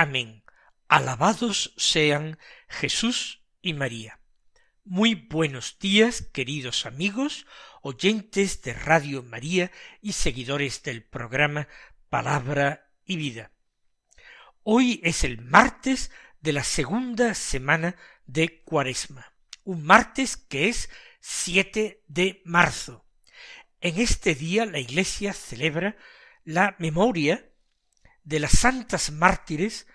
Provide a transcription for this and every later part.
Amén. Alabados sean Jesús y María. Muy buenos días, queridos amigos, oyentes de Radio María y seguidores del programa Palabra y Vida. Hoy es el martes de la segunda semana de Cuaresma, un martes que es 7 de marzo en este día la Iglesia celebra la memoria de las santas mártires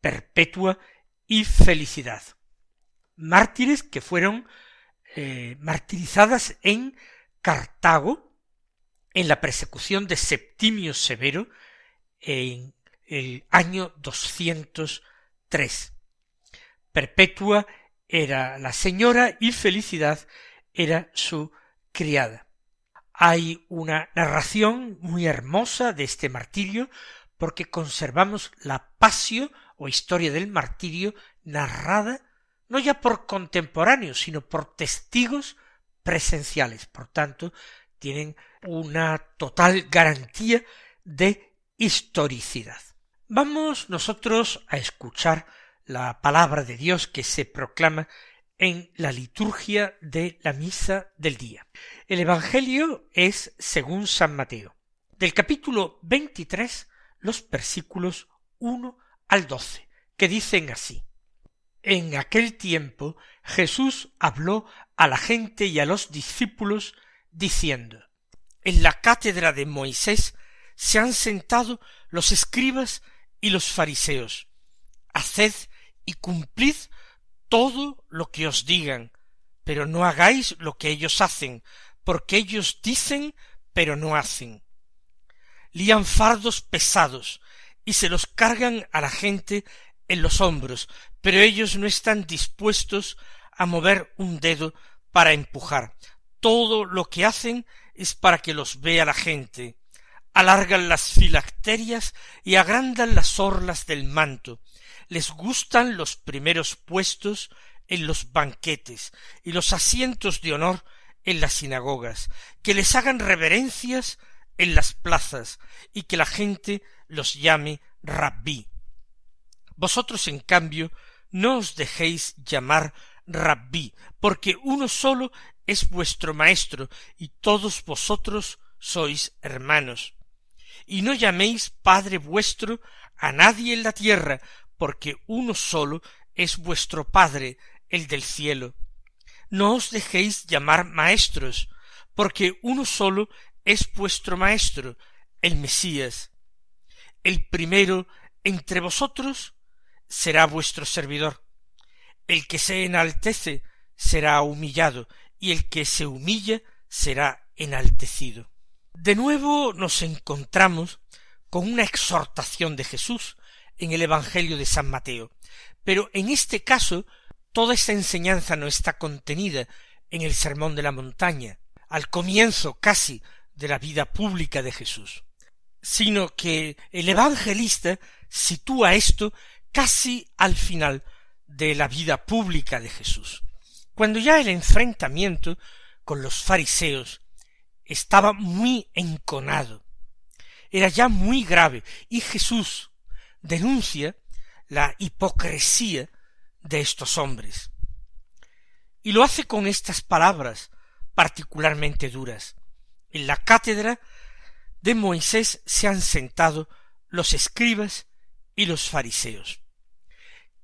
perpetua y felicidad. Mártires que fueron eh, martirizadas en Cartago en la persecución de Septimio Severo en el año 203. Perpetua era la señora y Felicidad era su criada. Hay una narración muy hermosa de este martirio porque conservamos la pasio o historia del martirio narrada no ya por contemporáneos, sino por testigos presenciales. Por tanto, tienen una total garantía de historicidad. Vamos nosotros a escuchar la palabra de Dios que se proclama en la liturgia de la misa del día. El Evangelio es según San Mateo. Del capítulo 23, los versículos 1 al 12, que dicen así. En aquel tiempo Jesús habló a la gente y a los discípulos diciendo, En la cátedra de Moisés se han sentado los escribas y los fariseos. Haced y cumplid todo lo que os digan, pero no hagáis lo que ellos hacen, porque ellos dicen, pero no hacen. Lían fardos pesados y se los cargan a la gente en los hombros, pero ellos no están dispuestos a mover un dedo para empujar. Todo lo que hacen es para que los vea la gente. Alargan las filacterias y agrandan las orlas del manto, les gustan los primeros puestos en los banquetes y los asientos de honor en las sinagogas, que les hagan reverencias en las plazas y que la gente los llame rabí. Vosotros, en cambio, no os dejéis llamar rabí, porque uno solo es vuestro maestro y todos vosotros sois hermanos. Y no llaméis Padre vuestro a nadie en la tierra, porque uno solo es vuestro Padre, el del cielo. No os dejéis llamar maestros, porque uno solo es vuestro Maestro, el Mesías. El primero entre vosotros será vuestro servidor. El que se enaltece será humillado, y el que se humilla será enaltecido. De nuevo nos encontramos con una exhortación de Jesús, en el Evangelio de San Mateo. Pero en este caso, toda esta enseñanza no está contenida en el Sermón de la Montaña, al comienzo casi de la vida pública de Jesús, sino que el evangelista sitúa esto casi al final de la vida pública de Jesús, cuando ya el enfrentamiento con los fariseos estaba muy enconado, era ya muy grave, y Jesús, denuncia la hipocresía de estos hombres. Y lo hace con estas palabras particularmente duras. En la cátedra de Moisés se han sentado los escribas y los fariseos.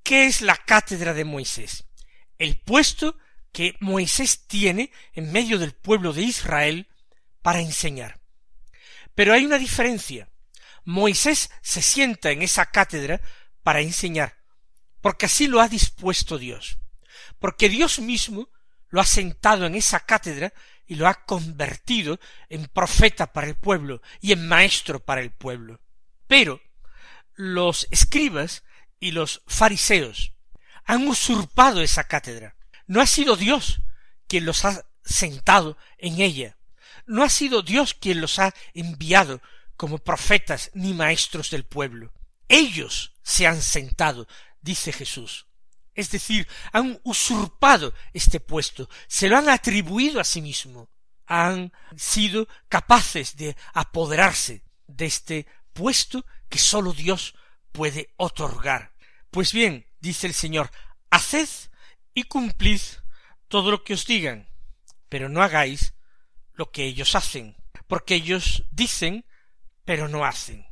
¿Qué es la cátedra de Moisés? El puesto que Moisés tiene en medio del pueblo de Israel para enseñar. Pero hay una diferencia. Moisés se sienta en esa cátedra para enseñar, porque así lo ha dispuesto Dios, porque Dios mismo lo ha sentado en esa cátedra y lo ha convertido en profeta para el pueblo y en maestro para el pueblo. Pero los escribas y los fariseos han usurpado esa cátedra. No ha sido Dios quien los ha sentado en ella. No ha sido Dios quien los ha enviado como profetas ni maestros del pueblo. Ellos se han sentado, dice Jesús. Es decir, han usurpado este puesto, se lo han atribuido a sí mismo, han sido capaces de apoderarse de este puesto que sólo Dios puede otorgar. Pues bien, dice el Señor, haced y cumplid todo lo que os digan, pero no hagáis lo que ellos hacen, porque ellos dicen, pero no hacen.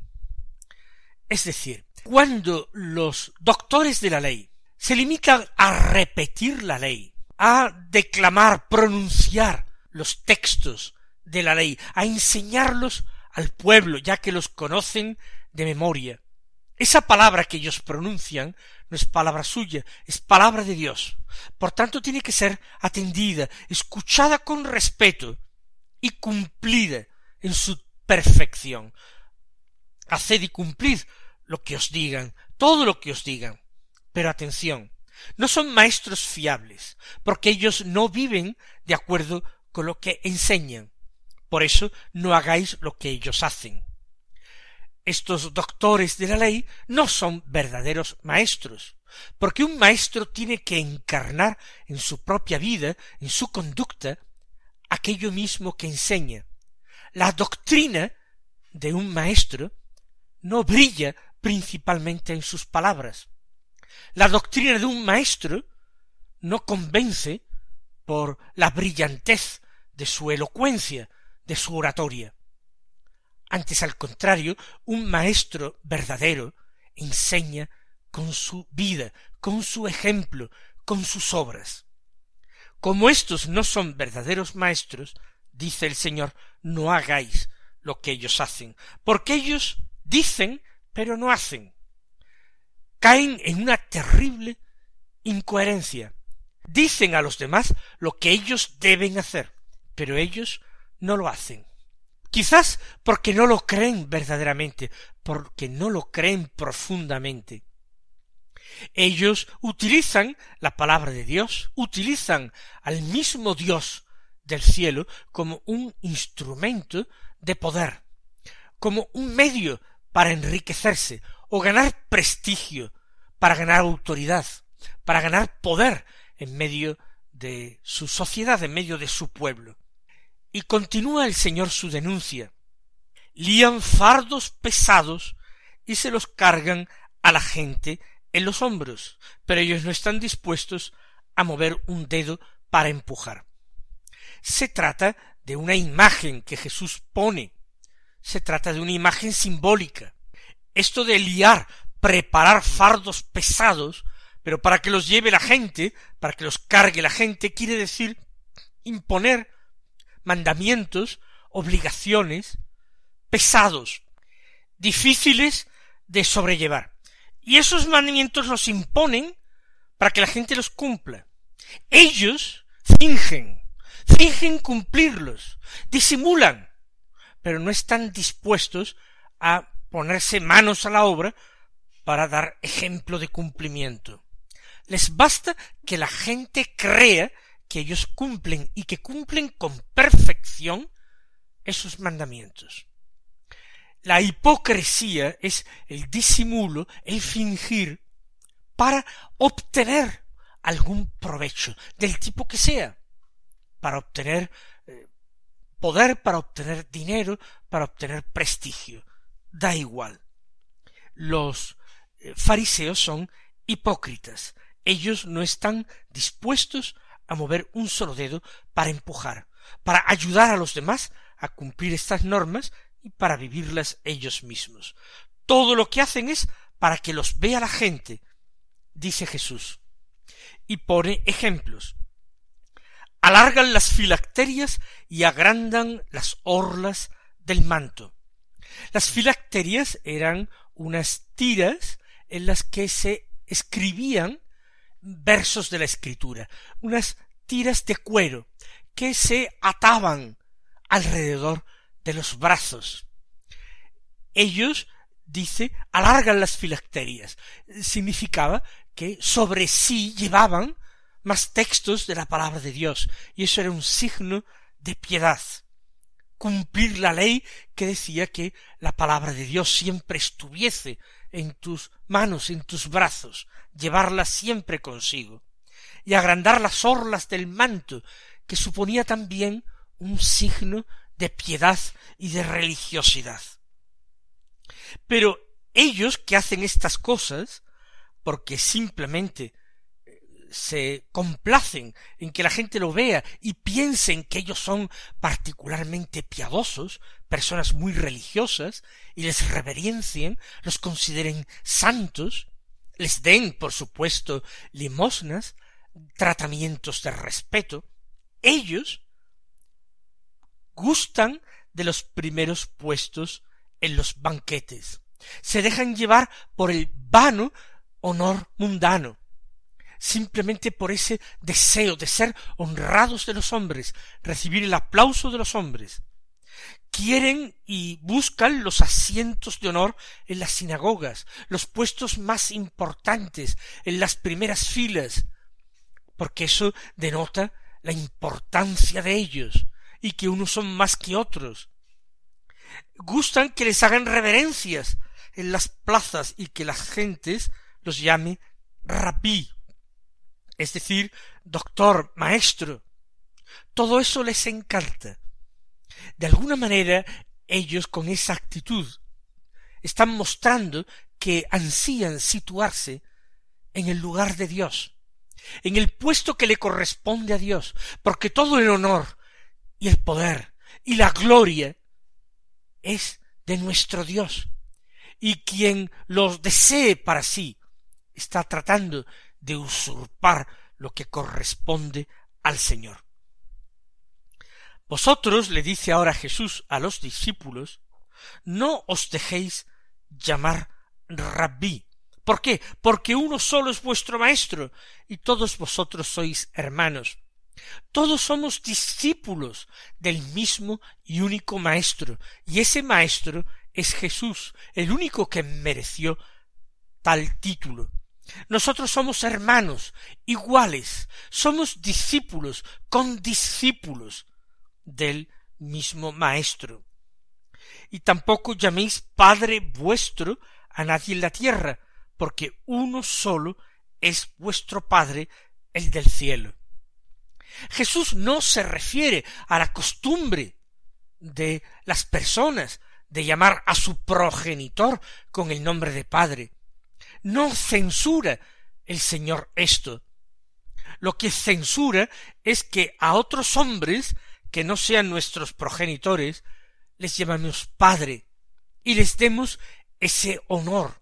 Es decir, cuando los doctores de la ley se limitan a repetir la ley, a declamar, pronunciar los textos de la ley, a enseñarlos al pueblo, ya que los conocen de memoria. Esa palabra que ellos pronuncian no es palabra suya, es palabra de Dios. Por tanto, tiene que ser atendida, escuchada con respeto y cumplida en su perfección. Haced y cumplid lo que os digan, todo lo que os digan. Pero atención, no son maestros fiables, porque ellos no viven de acuerdo con lo que enseñan. Por eso no hagáis lo que ellos hacen. Estos doctores de la ley no son verdaderos maestros, porque un maestro tiene que encarnar en su propia vida, en su conducta, aquello mismo que enseña. La doctrina de un maestro no brilla principalmente en sus palabras. La doctrina de un maestro no convence por la brillantez de su elocuencia, de su oratoria. Antes, al contrario, un maestro verdadero enseña con su vida, con su ejemplo, con sus obras. Como estos no son verdaderos maestros, dice el Señor, no hagáis lo que ellos hacen, porque ellos dicen, pero no hacen. Caen en una terrible incoherencia. Dicen a los demás lo que ellos deben hacer, pero ellos no lo hacen. Quizás porque no lo creen verdaderamente, porque no lo creen profundamente. Ellos utilizan la palabra de Dios, utilizan al mismo Dios del cielo como un instrumento de poder, como un medio para enriquecerse o ganar prestigio, para ganar autoridad, para ganar poder en medio de su sociedad, en medio de su pueblo. Y continúa el Señor su denuncia. Lían fardos pesados y se los cargan a la gente en los hombros, pero ellos no están dispuestos a mover un dedo para empujar. Se trata de una imagen que Jesús pone, se trata de una imagen simbólica. Esto de liar, preparar fardos pesados, pero para que los lleve la gente, para que los cargue la gente, quiere decir imponer mandamientos, obligaciones pesados, difíciles de sobrellevar. Y esos mandamientos los imponen para que la gente los cumpla. Ellos fingen, fingen cumplirlos, disimulan, pero no están dispuestos a ponerse manos a la obra para dar ejemplo de cumplimiento. Les basta que la gente crea que ellos cumplen y que cumplen con perfección esos mandamientos. La hipocresía es el disimulo, el fingir, para obtener algún provecho, del tipo que sea, para obtener eh, poder, para obtener dinero, para obtener prestigio. Da igual. Los eh, fariseos son hipócritas. Ellos no están dispuestos a mover un solo dedo para empujar, para ayudar a los demás a cumplir estas normas y para vivirlas ellos mismos. Todo lo que hacen es para que los vea la gente, dice Jesús. Y pone ejemplos. Alargan las filacterias y agrandan las orlas del manto. Las filacterias eran unas tiras en las que se escribían versos de la escritura, unas tiras de cuero que se ataban alrededor de los brazos. Ellos dice alargan las filacterias. Significaba que sobre sí llevaban más textos de la palabra de Dios, y eso era un signo de piedad. Cumplir la ley que decía que la palabra de Dios siempre estuviese en tus manos, en tus brazos, llevarla siempre consigo, y agrandar las orlas del manto, que suponía también un signo de piedad y de religiosidad. Pero ellos que hacen estas cosas, porque simplemente se complacen en que la gente lo vea y piensen que ellos son particularmente piadosos, personas muy religiosas, y les reverencien, los consideren santos, les den, por supuesto, limosnas, tratamientos de respeto, ellos gustan de los primeros puestos en los banquetes. Se dejan llevar por el vano honor mundano, simplemente por ese deseo de ser honrados de los hombres, recibir el aplauso de los hombres. Quieren y buscan los asientos de honor en las sinagogas, los puestos más importantes, en las primeras filas, porque eso denota la importancia de ellos y que unos son más que otros. Gustan que les hagan reverencias en las plazas y que las gentes los llame rabí, es decir, doctor, maestro. Todo eso les encanta. De alguna manera, ellos con esa actitud están mostrando que ansían situarse en el lugar de Dios, en el puesto que le corresponde a Dios, porque todo el honor y el poder y la gloria es de nuestro Dios, y quien los desee para sí está tratando de usurpar lo que corresponde al Señor. Vosotros, le dice ahora Jesús a los discípulos, no os dejéis llamar rabí. ¿Por qué? Porque uno solo es vuestro maestro y todos vosotros sois hermanos. Todos somos discípulos del mismo y único maestro, y ese maestro es Jesús, el único que mereció tal título. Nosotros somos hermanos, iguales, somos discípulos, con discípulos del mismo Maestro. Y tampoco llaméis Padre vuestro a nadie en la tierra, porque uno solo es vuestro Padre, el del cielo. Jesús no se refiere a la costumbre de las personas de llamar a su progenitor con el nombre de Padre, no censura el Señor esto. Lo que censura es que a otros hombres que no sean nuestros progenitores les llamamos Padre y les demos ese honor.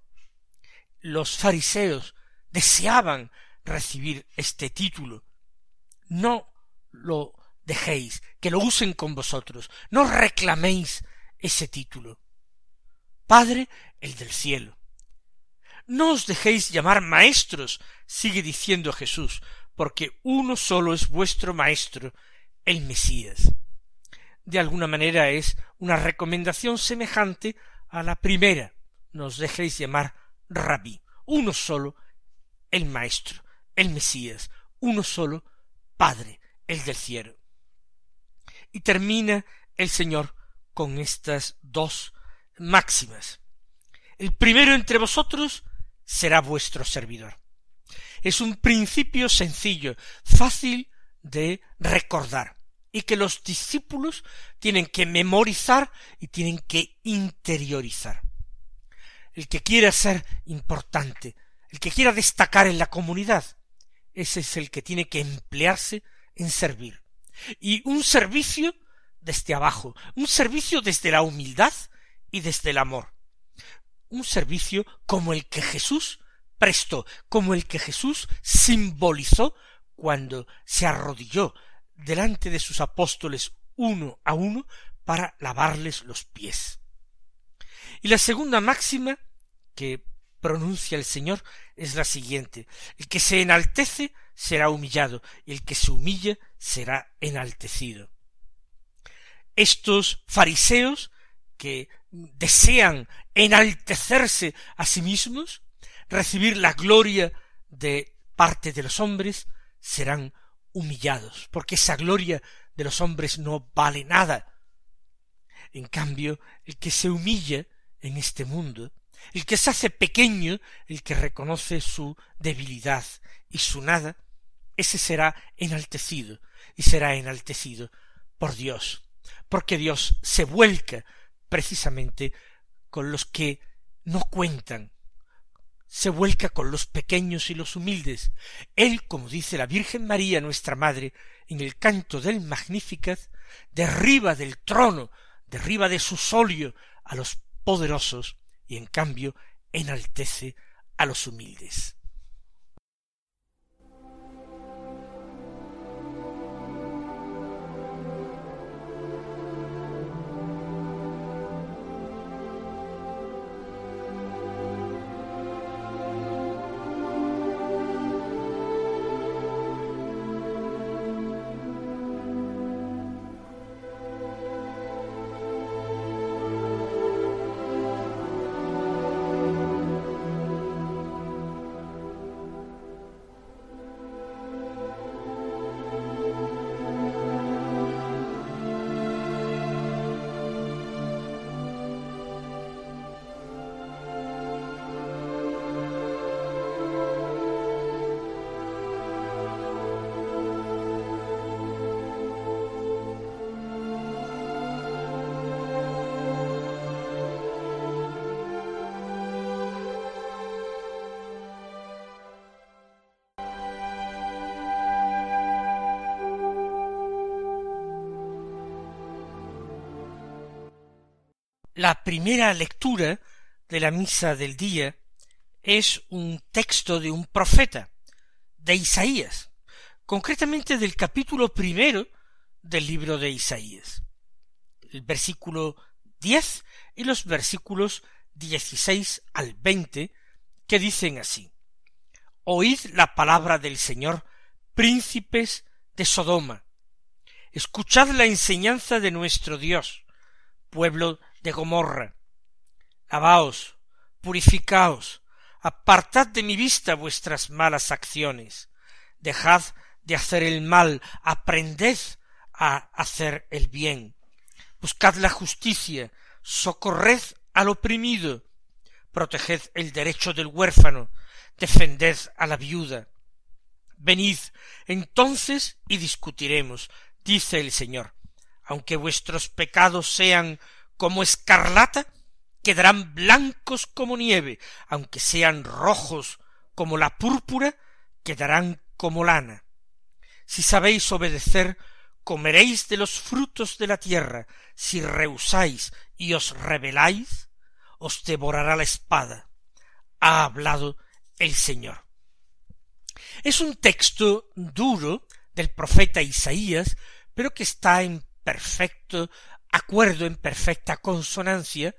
Los fariseos deseaban recibir este título. No lo dejéis, que lo usen con vosotros. No reclaméis ese título. Padre, el del cielo. No os dejéis llamar maestros, sigue diciendo Jesús, porque uno solo es vuestro maestro, el Mesías. De alguna manera es una recomendación semejante a la primera. No os dejéis llamar rabí. Uno solo, el maestro, el Mesías. Uno solo, Padre, el del cielo. Y termina el Señor con estas dos máximas. El primero entre vosotros será vuestro servidor. Es un principio sencillo, fácil de recordar, y que los discípulos tienen que memorizar y tienen que interiorizar. El que quiera ser importante, el que quiera destacar en la comunidad, ese es el que tiene que emplearse en servir. Y un servicio desde abajo, un servicio desde la humildad y desde el amor un servicio como el que Jesús prestó, como el que Jesús simbolizó cuando se arrodilló delante de sus apóstoles uno a uno para lavarles los pies. Y la segunda máxima que pronuncia el Señor es la siguiente el que se enaltece será humillado y el que se humilla será enaltecido. Estos fariseos que desean enaltecerse a sí mismos, recibir la gloria de parte de los hombres, serán humillados, porque esa gloria de los hombres no vale nada. En cambio, el que se humilla en este mundo, el que se hace pequeño, el que reconoce su debilidad y su nada, ese será enaltecido, y será enaltecido por Dios, porque Dios se vuelca precisamente con los que no cuentan, se vuelca con los pequeños y los humildes. Él, como dice la Virgen María, nuestra Madre, en el canto del Magnificat, derriba del trono, derriba de su solio a los poderosos y en cambio enaltece a los humildes. La primera lectura de la misa del día es un texto de un profeta, de Isaías, concretamente del capítulo primero del libro de Isaías, el versículo diez y los versículos dieciséis al veinte, que dicen así Oíd la palabra del Señor, príncipes de Sodoma, escuchad la enseñanza de nuestro Dios, pueblo de Gomorra. Lavaos, purificaos, apartad de mi vista vuestras malas acciones, dejad de hacer el mal, aprended a hacer el bien, buscad la justicia, socorred al oprimido, proteged el derecho del huérfano, defended a la viuda. Venid entonces y discutiremos, dice el Señor, aunque vuestros pecados sean como escarlata, quedarán blancos como nieve, aunque sean rojos como la púrpura, quedarán como lana. Si sabéis obedecer, comeréis de los frutos de la tierra, si rehusáis y os rebeláis, os devorará la espada. Ha hablado el Señor. Es un texto duro del profeta Isaías, pero que está en perfecto acuerdo, en perfecta consonancia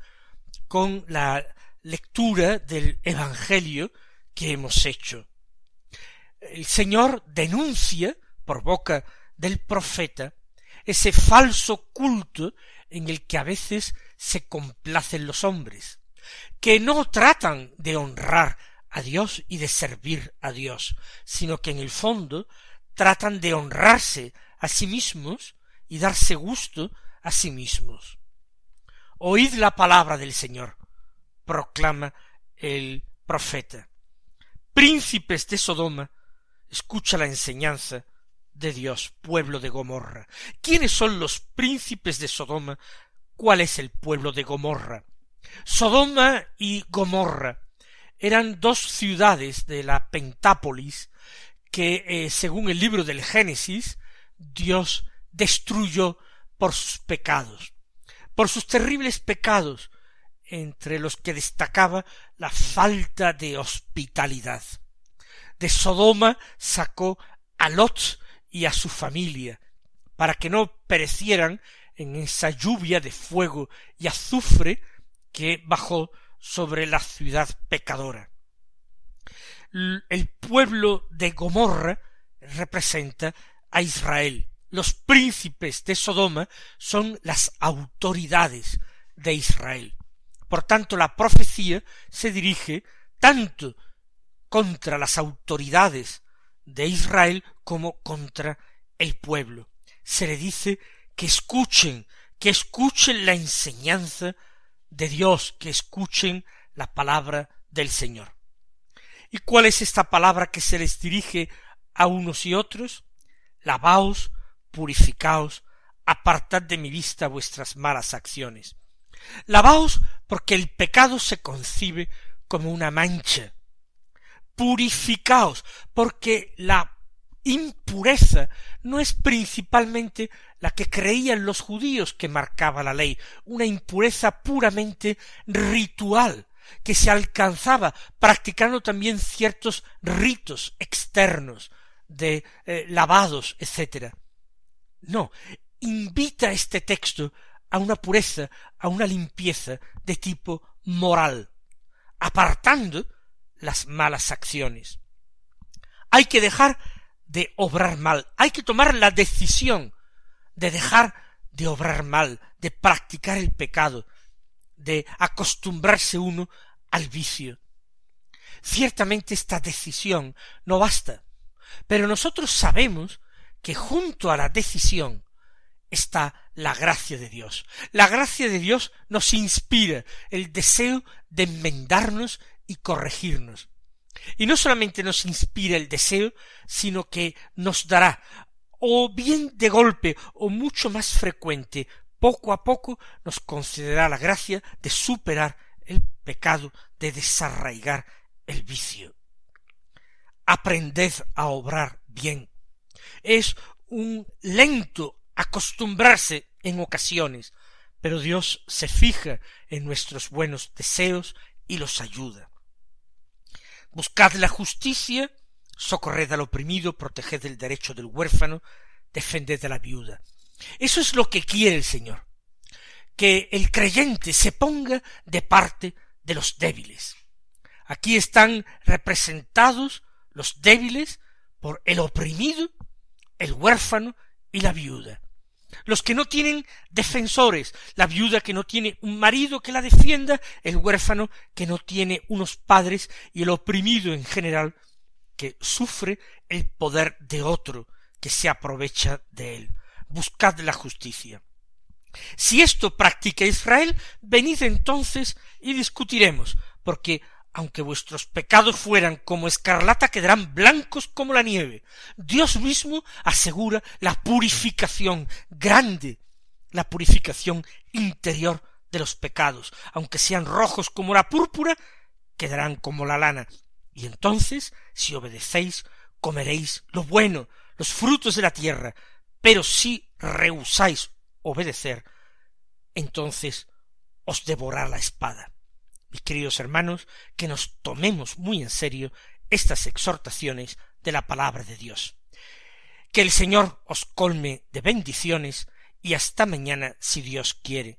con la lectura del Evangelio que hemos hecho. El Señor denuncia, por boca del profeta, ese falso culto en el que a veces se complacen los hombres, que no tratan de honrar a Dios y de servir a Dios, sino que en el fondo tratan de honrarse a sí mismos y darse gusto a sí mismos. Oíd la palabra del Señor, proclama el profeta. Príncipes de Sodoma, escucha la enseñanza de Dios, pueblo de Gomorra. ¿Quiénes son los príncipes de Sodoma? ¿Cuál es el pueblo de Gomorra? Sodoma y Gomorra eran dos ciudades de la Pentápolis que, eh, según el libro del Génesis, Dios destruyó por sus pecados, por sus terribles pecados, entre los que destacaba la falta de hospitalidad. De Sodoma sacó a Lot y a su familia, para que no perecieran en esa lluvia de fuego y azufre que bajó sobre la ciudad pecadora. El pueblo de Gomorra representa a Israel, los príncipes de Sodoma son las autoridades de Israel. Por tanto, la profecía se dirige tanto contra las autoridades de Israel como contra el pueblo. Se le dice que escuchen, que escuchen la enseñanza de Dios, que escuchen la palabra del Señor. ¿Y cuál es esta palabra que se les dirige a unos y otros? Lavaos, purificaos, apartad de mi vista vuestras malas acciones. Lavaos porque el pecado se concibe como una mancha. Purificaos porque la impureza no es principalmente la que creían los judíos que marcaba la ley, una impureza puramente ritual, que se alcanzaba practicando también ciertos ritos externos de eh, lavados, etc. No, invita este texto a una pureza, a una limpieza de tipo moral, apartando las malas acciones. Hay que dejar de obrar mal, hay que tomar la decisión de dejar de obrar mal, de practicar el pecado, de acostumbrarse uno al vicio. Ciertamente esta decisión no basta, pero nosotros sabemos que junto a la decisión está la gracia de Dios. La gracia de Dios nos inspira el deseo de enmendarnos y corregirnos. Y no solamente nos inspira el deseo, sino que nos dará, o bien de golpe, o mucho más frecuente, poco a poco, nos concederá la gracia de superar el pecado, de desarraigar el vicio. Aprended a obrar bien. Es un lento acostumbrarse en ocasiones, pero Dios se fija en nuestros buenos deseos y los ayuda. Buscad la justicia, socorred al oprimido, proteged el derecho del huérfano, defended a la viuda. Eso es lo que quiere el Señor, que el creyente se ponga de parte de los débiles. Aquí están representados los débiles por el oprimido, el huérfano y la viuda los que no tienen defensores, la viuda que no tiene un marido que la defienda, el huérfano que no tiene unos padres y el oprimido en general que sufre el poder de otro que se aprovecha de él. Buscad la justicia. Si esto practica Israel, venid entonces y discutiremos, porque aunque vuestros pecados fueran como escarlata, quedarán blancos como la nieve. Dios mismo asegura la purificación grande, la purificación interior de los pecados. Aunque sean rojos como la púrpura, quedarán como la lana. Y entonces, si obedecéis, comeréis lo bueno, los frutos de la tierra. Pero si rehusáis obedecer, entonces os devorará la espada mis queridos hermanos, que nos tomemos muy en serio estas exhortaciones de la palabra de Dios. Que el Señor os colme de bendiciones y hasta mañana si Dios quiere.